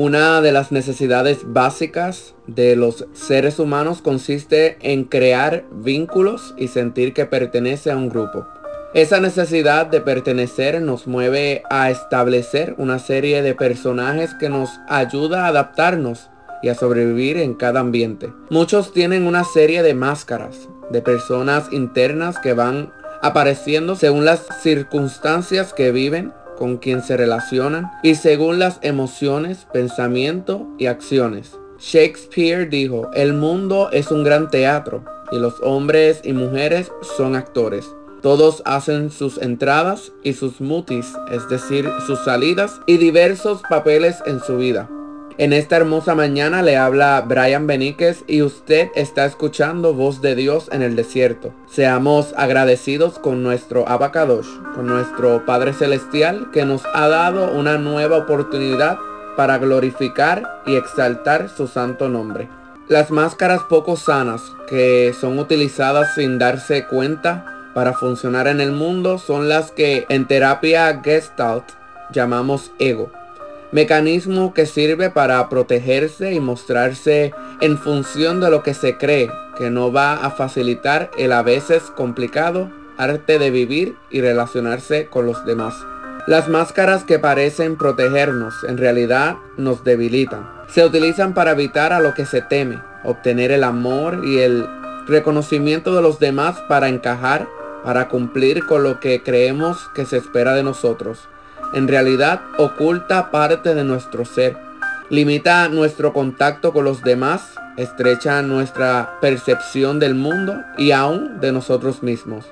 Una de las necesidades básicas de los seres humanos consiste en crear vínculos y sentir que pertenece a un grupo. Esa necesidad de pertenecer nos mueve a establecer una serie de personajes que nos ayuda a adaptarnos y a sobrevivir en cada ambiente. Muchos tienen una serie de máscaras, de personas internas que van apareciendo según las circunstancias que viven, con quien se relacionan y según las emociones, pensamientos y acciones. Shakespeare dijo, el mundo es un gran teatro y los hombres y mujeres son actores. Todos hacen sus entradas y sus mutis, es decir, sus salidas y diversos papeles en su vida. En esta hermosa mañana le habla Brian Beníquez y usted está escuchando Voz de Dios en el desierto. Seamos agradecidos con nuestro Abacadosh, con nuestro Padre Celestial que nos ha dado una nueva oportunidad para glorificar y exaltar su santo nombre. Las máscaras poco sanas que son utilizadas sin darse cuenta para funcionar en el mundo son las que en terapia gestalt llamamos ego mecanismo que sirve para protegerse y mostrarse en función de lo que se cree que no va a facilitar el a veces complicado arte de vivir y relacionarse con los demás. Las máscaras que parecen protegernos en realidad nos debilitan. Se utilizan para evitar a lo que se teme, obtener el amor y el reconocimiento de los demás para encajar, para cumplir con lo que creemos que se espera de nosotros en realidad oculta parte de nuestro ser, limita nuestro contacto con los demás, estrecha nuestra percepción del mundo y aún de nosotros mismos.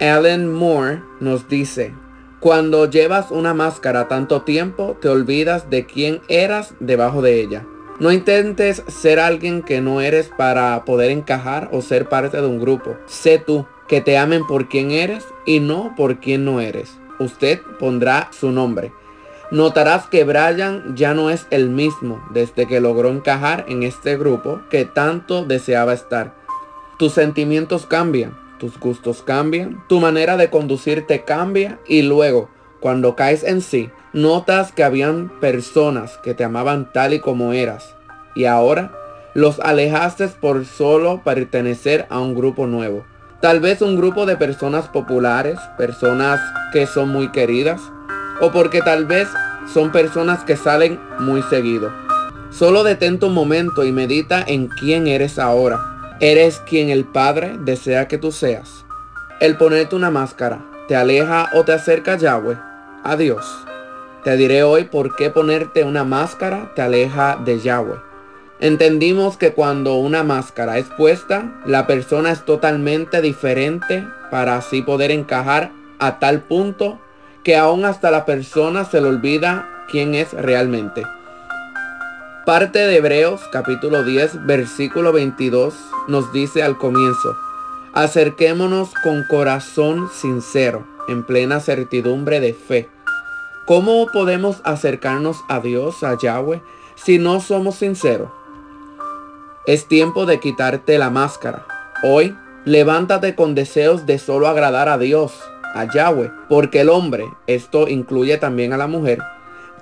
Alan Moore nos dice, cuando llevas una máscara tanto tiempo, te olvidas de quién eras debajo de ella. No intentes ser alguien que no eres para poder encajar o ser parte de un grupo. Sé tú, que te amen por quien eres y no por quien no eres usted pondrá su nombre. Notarás que Brian ya no es el mismo desde que logró encajar en este grupo que tanto deseaba estar. Tus sentimientos cambian, tus gustos cambian, tu manera de conducirte cambia y luego, cuando caes en sí, notas que habían personas que te amaban tal y como eras y ahora los alejaste por solo pertenecer a un grupo nuevo. Tal vez un grupo de personas populares, personas que son muy queridas, o porque tal vez son personas que salen muy seguido. Solo detente un momento y medita en quién eres ahora. Eres quien el Padre desea que tú seas. El ponerte una máscara, ¿te aleja o te acerca a Yahweh? Adiós. Te diré hoy por qué ponerte una máscara te aleja de Yahweh. Entendimos que cuando una máscara es puesta, la persona es totalmente diferente para así poder encajar a tal punto que aún hasta la persona se le olvida quién es realmente. Parte de Hebreos capítulo 10 versículo 22 nos dice al comienzo, acerquémonos con corazón sincero, en plena certidumbre de fe. ¿Cómo podemos acercarnos a Dios, a Yahweh, si no somos sinceros? Es tiempo de quitarte la máscara. Hoy, levántate con deseos de solo agradar a Dios, a Yahweh, porque el hombre, esto incluye también a la mujer,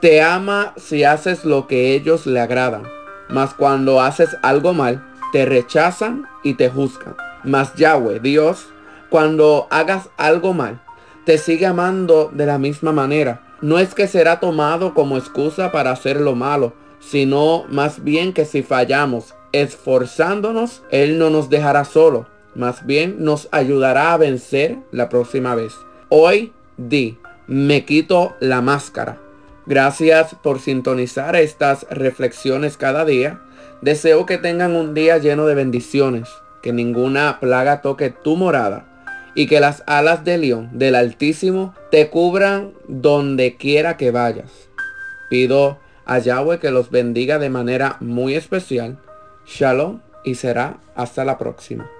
te ama si haces lo que ellos le agradan. Mas cuando haces algo mal, te rechazan y te juzgan. Mas Yahweh, Dios, cuando hagas algo mal, te sigue amando de la misma manera. No es que será tomado como excusa para hacer lo malo, sino más bien que si fallamos, esforzándonos, Él no nos dejará solo, más bien nos ayudará a vencer la próxima vez. Hoy di, me quito la máscara. Gracias por sintonizar estas reflexiones cada día. Deseo que tengan un día lleno de bendiciones, que ninguna plaga toque tu morada y que las alas de león del Altísimo te cubran donde quiera que vayas. Pido a Yahweh que los bendiga de manera muy especial Shalom y será hasta la próxima.